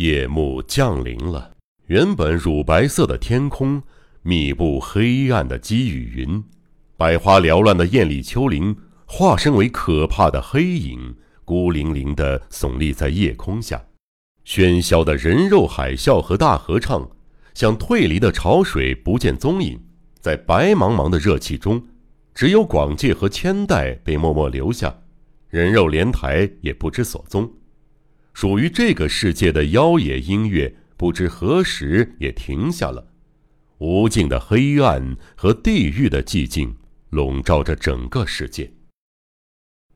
夜幕降临了，原本乳白色的天空，密布黑暗的积雨云，百花缭乱的艳丽丘陵，化身为可怕的黑影，孤零零地耸立在夜空下。喧嚣的人肉海啸和大合唱，像退离的潮水，不见踪影。在白茫茫的热气中，只有广介和千代被默默留下，人肉莲台也不知所踪。属于这个世界的妖冶音乐，不知何时也停下了。无尽的黑暗和地狱的寂静笼罩着整个世界。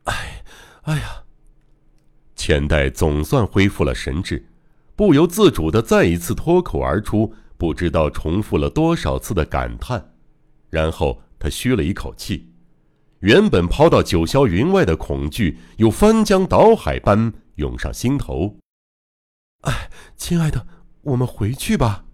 哎，哎呀！千代总算恢复了神智，不由自主的再一次脱口而出，不知道重复了多少次的感叹。然后他吁了一口气，原本抛到九霄云外的恐惧，又翻江倒海般。涌上心头。哎，亲爱的，我们回去吧。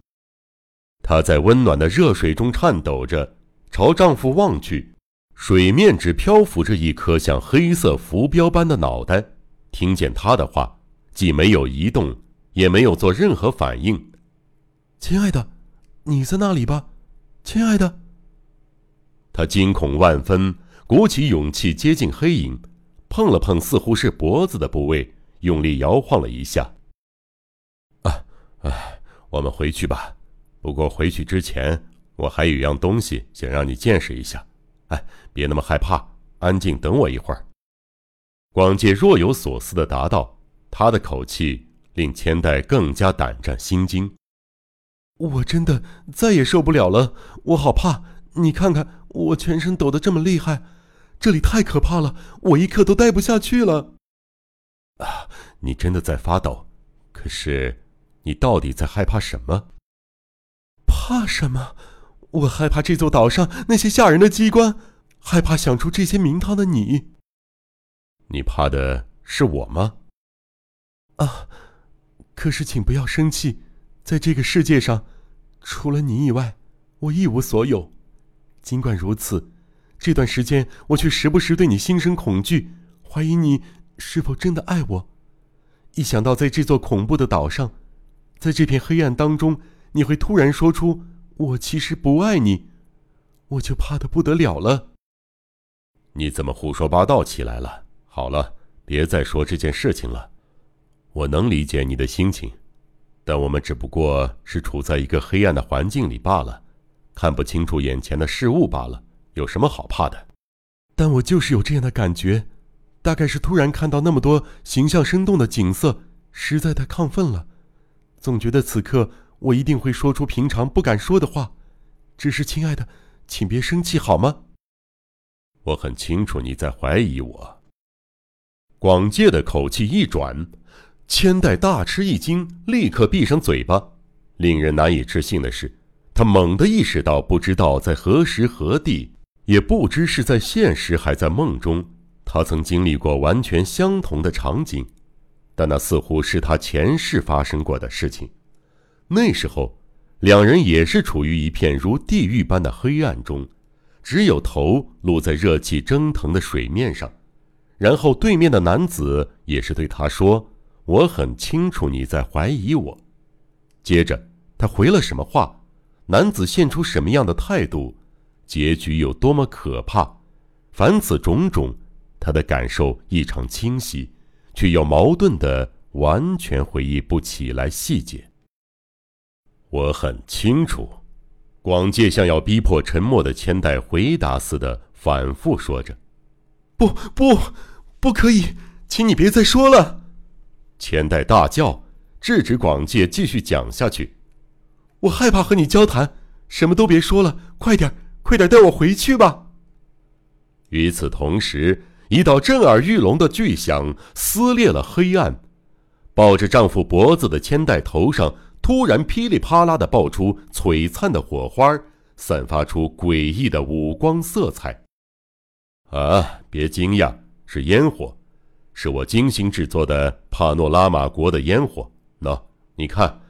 她在温暖的热水中颤抖着，朝丈夫望去，水面只漂浮着一颗像黑色浮标般的脑袋。听见他的话，既没有移动，也没有做任何反应。亲爱的，你在那里吧？亲爱的。她惊恐万分，鼓起勇气接近黑影，碰了碰似乎是脖子的部位。用力摇晃了一下。啊，哎，我们回去吧。不过回去之前，我还有一样东西想让你见识一下。哎，别那么害怕，安静等我一会儿。广介若有所思的答道，他的口气令千代更加胆战心惊。我真的再也受不了了，我好怕！你看看，我全身抖得这么厉害，这里太可怕了，我一刻都待不下去了。啊，你真的在发抖，可是，你到底在害怕什么？怕什么？我害怕这座岛上那些吓人的机关，害怕想出这些名堂的你。你怕的是我吗？啊，可是请不要生气，在这个世界上，除了你以外，我一无所有。尽管如此，这段时间我却时不时对你心生恐惧，怀疑你。是否真的爱我？一想到在这座恐怖的岛上，在这片黑暗当中，你会突然说出“我其实不爱你”，我就怕的不得了了。你怎么胡说八道起来了？好了，别再说这件事情了。我能理解你的心情，但我们只不过是处在一个黑暗的环境里罢了，看不清楚眼前的事物罢了，有什么好怕的？但我就是有这样的感觉。大概是突然看到那么多形象生动的景色，实在太亢奋了，总觉得此刻我一定会说出平常不敢说的话。只是，亲爱的，请别生气好吗？我很清楚你在怀疑我。广介的口气一转，千代大吃一惊，立刻闭上嘴巴。令人难以置信的是，他猛地意识到，不知道在何时何地，也不知是在现实还在梦中。他曾经历过完全相同的场景，但那似乎是他前世发生过的事情。那时候，两人也是处于一片如地狱般的黑暗中，只有头露在热气蒸腾的水面上。然后，对面的男子也是对他说：“我很清楚你在怀疑我。”接着，他回了什么话？男子现出什么样的态度？结局有多么可怕？凡此种种。他的感受异常清晰，却又矛盾的完全回忆不起来细节。我很清楚，广介像要逼迫沉默的千代回答似的反复说着：“不不，不可以，请你别再说了。”千代大叫，制止广介继续讲下去。“我害怕和你交谈，什么都别说了，快点，快点带我回去吧。”与此同时。一道震耳欲聋的巨响撕裂了黑暗，抱着丈夫脖子的千代头上突然噼里啪啦的爆出璀璨的火花，散发出诡异的五光色彩。啊，别惊讶，是烟火，是我精心制作的帕诺拉玛国的烟火。喏，你看，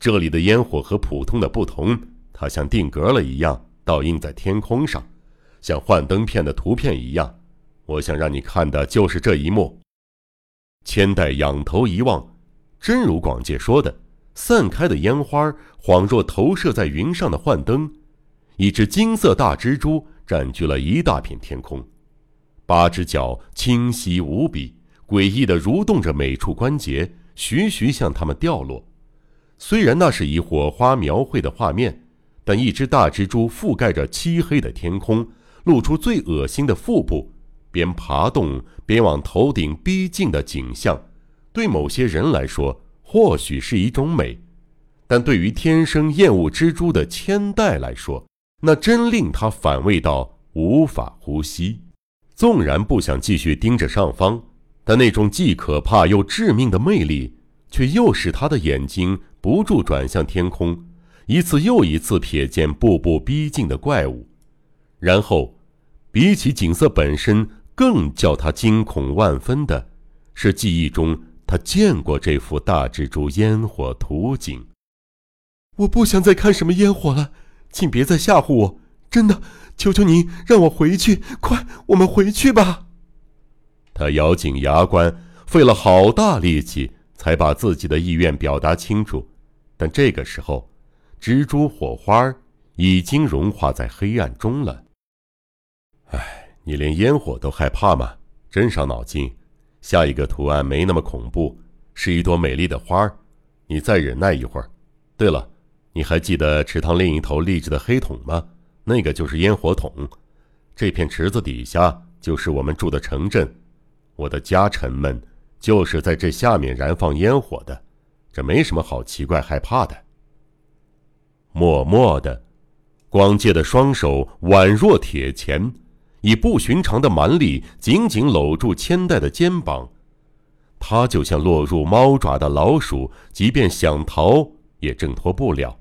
这里的烟火和普通的不同，它像定格了一样倒映在天空上，像幻灯片的图片一样。我想让你看的就是这一幕。千代仰头一望，真如广介说的，散开的烟花恍若投射在云上的幻灯，一只金色大蜘蛛占据了一大片天空，八只脚清晰无比，诡异的蠕动着每处关节，徐徐向它们掉落。虽然那是以火花描绘的画面，但一只大蜘蛛覆盖着漆黑的天空，露出最恶心的腹部，边爬动边往头顶逼近的景象，对某些人来说。或许是一种美，但对于天生厌恶蜘蛛的千代来说，那真令他反胃到无法呼吸。纵然不想继续盯着上方，但那种既可怕又致命的魅力，却又使他的眼睛不住转向天空，一次又一次瞥见步步逼近的怪物。然后，比起景色本身，更叫他惊恐万分的，是记忆中。他见过这幅大蜘蛛烟火图景。我不想再看什么烟火了，请别再吓唬我！真的，求求您让我回去！快，我们回去吧。他咬紧牙关，费了好大力气才把自己的意愿表达清楚。但这个时候，蜘蛛火花已经融化在黑暗中了。唉，你连烟火都害怕吗？真伤脑筋。下一个图案没那么恐怖，是一朵美丽的花儿。你再忍耐一会儿。对了，你还记得池塘另一头立着的黑桶吗？那个就是烟火桶。这片池子底下就是我们住的城镇，我的家臣们就是在这下面燃放烟火的。这没什么好奇怪害怕的。默默的，光介的双手宛若铁钳。以不寻常的蛮力紧紧搂住千代的肩膀，他就像落入猫爪的老鼠，即便想逃也挣脱不了。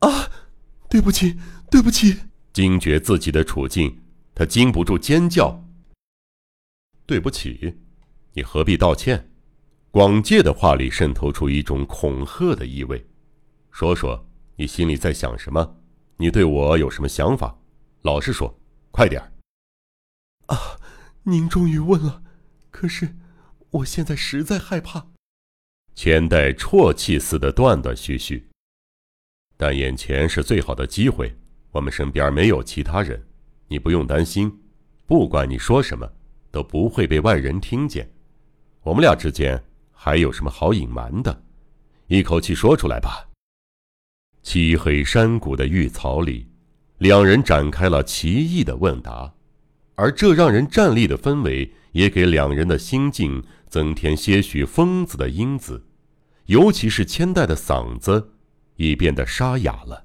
啊，对不起，对不起！惊觉自己的处境，他禁不住尖叫。对不起，你何必道歉？广介的话里渗透出一种恐吓的意味。说说你心里在想什么？你对我有什么想法？老实说。快点儿！啊，您终于问了，可是我现在实在害怕。千代啜泣似的断断续续。但眼前是最好的机会，我们身边没有其他人，你不用担心。不管你说什么，都不会被外人听见。我们俩之间还有什么好隐瞒的？一口气说出来吧。漆黑山谷的玉槽里。两人展开了奇异的问答，而这让人站立的氛围也给两人的心境增添些许疯子的因子，尤其是千代的嗓子已变得沙哑了。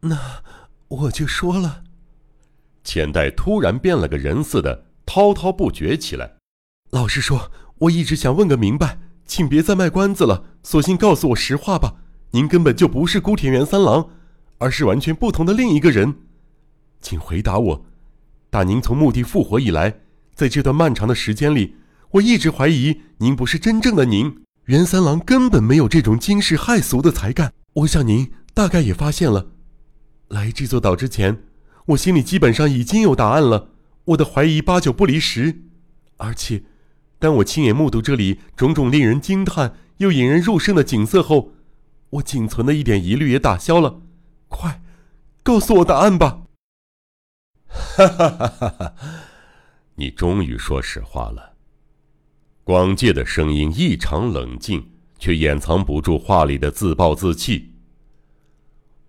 那我就说了，千代突然变了个人似的滔滔不绝起来。老实说，我一直想问个明白，请别再卖关子了，索性告诉我实话吧。您根本就不是孤田园三郎。而是完全不同的另一个人，请回答我。打您从墓地复活以来，在这段漫长的时间里，我一直怀疑您不是真正的您。袁三郎根本没有这种惊世骇俗的才干。我想您大概也发现了。来这座岛之前，我心里基本上已经有答案了。我的怀疑八九不离十。而且，当我亲眼目睹这里种种令人惊叹又引人入胜的景色后，我仅存的一点疑虑也打消了。快，告诉我答案吧！哈哈哈哈哈！你终于说实话了。广介的声音异常冷静，却掩藏不住话里的自暴自弃。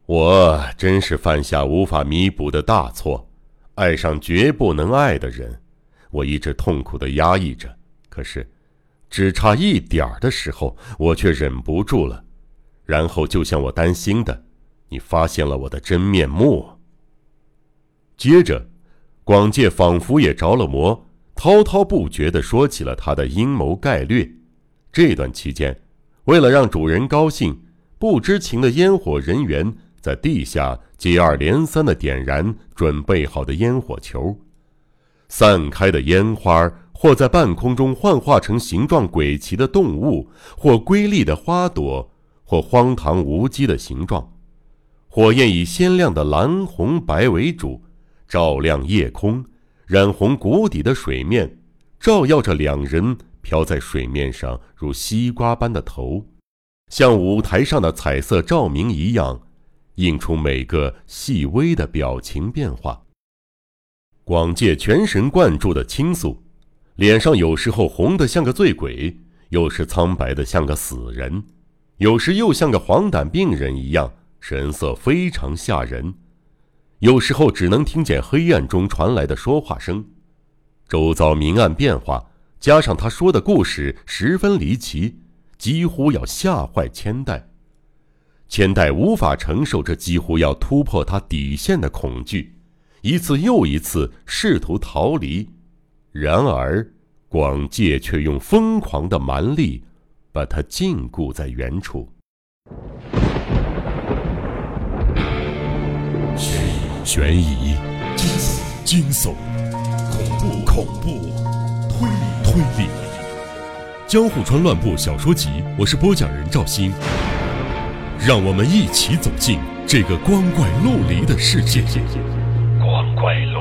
我真是犯下无法弥补的大错，爱上绝不能爱的人。我一直痛苦的压抑着，可是，只差一点儿的时候，我却忍不住了。然后，就像我担心的。你发现了我的真面目。接着，广介仿佛也着了魔，滔滔不绝地说起了他的阴谋概略。这段期间，为了让主人高兴，不知情的烟火人员在地下接二连三地点燃准备好的烟火球，散开的烟花或在半空中幻化成形状诡奇的动物，或瑰丽的花朵，或荒唐无稽的形状。火焰以鲜亮的蓝、红、白为主，照亮夜空，染红谷底的水面，照耀着两人飘在水面上如西瓜般的头，像舞台上的彩色照明一样，映出每个细微的表情变化。广介全神贯注的倾诉，脸上有时候红得像个醉鬼，有时苍白得像个死人，有时又像个黄疸病人一样，神色非常吓人。有时候只能听见黑暗中传来的说话声，周遭明暗变化，加上他说的故事十分离奇，几乎要吓坏千代。千代无法承受这几乎要突破他底线的恐惧。一次又一次试图逃离，然而广介却用疯狂的蛮力把他禁锢在原处。悬疑、惊悚、惊悚恐怖、恐怖、推理、推理，《江户川乱步小说集》，我是播讲人赵鑫，让我们一起走进这个光怪陆离的世界。光怪陆。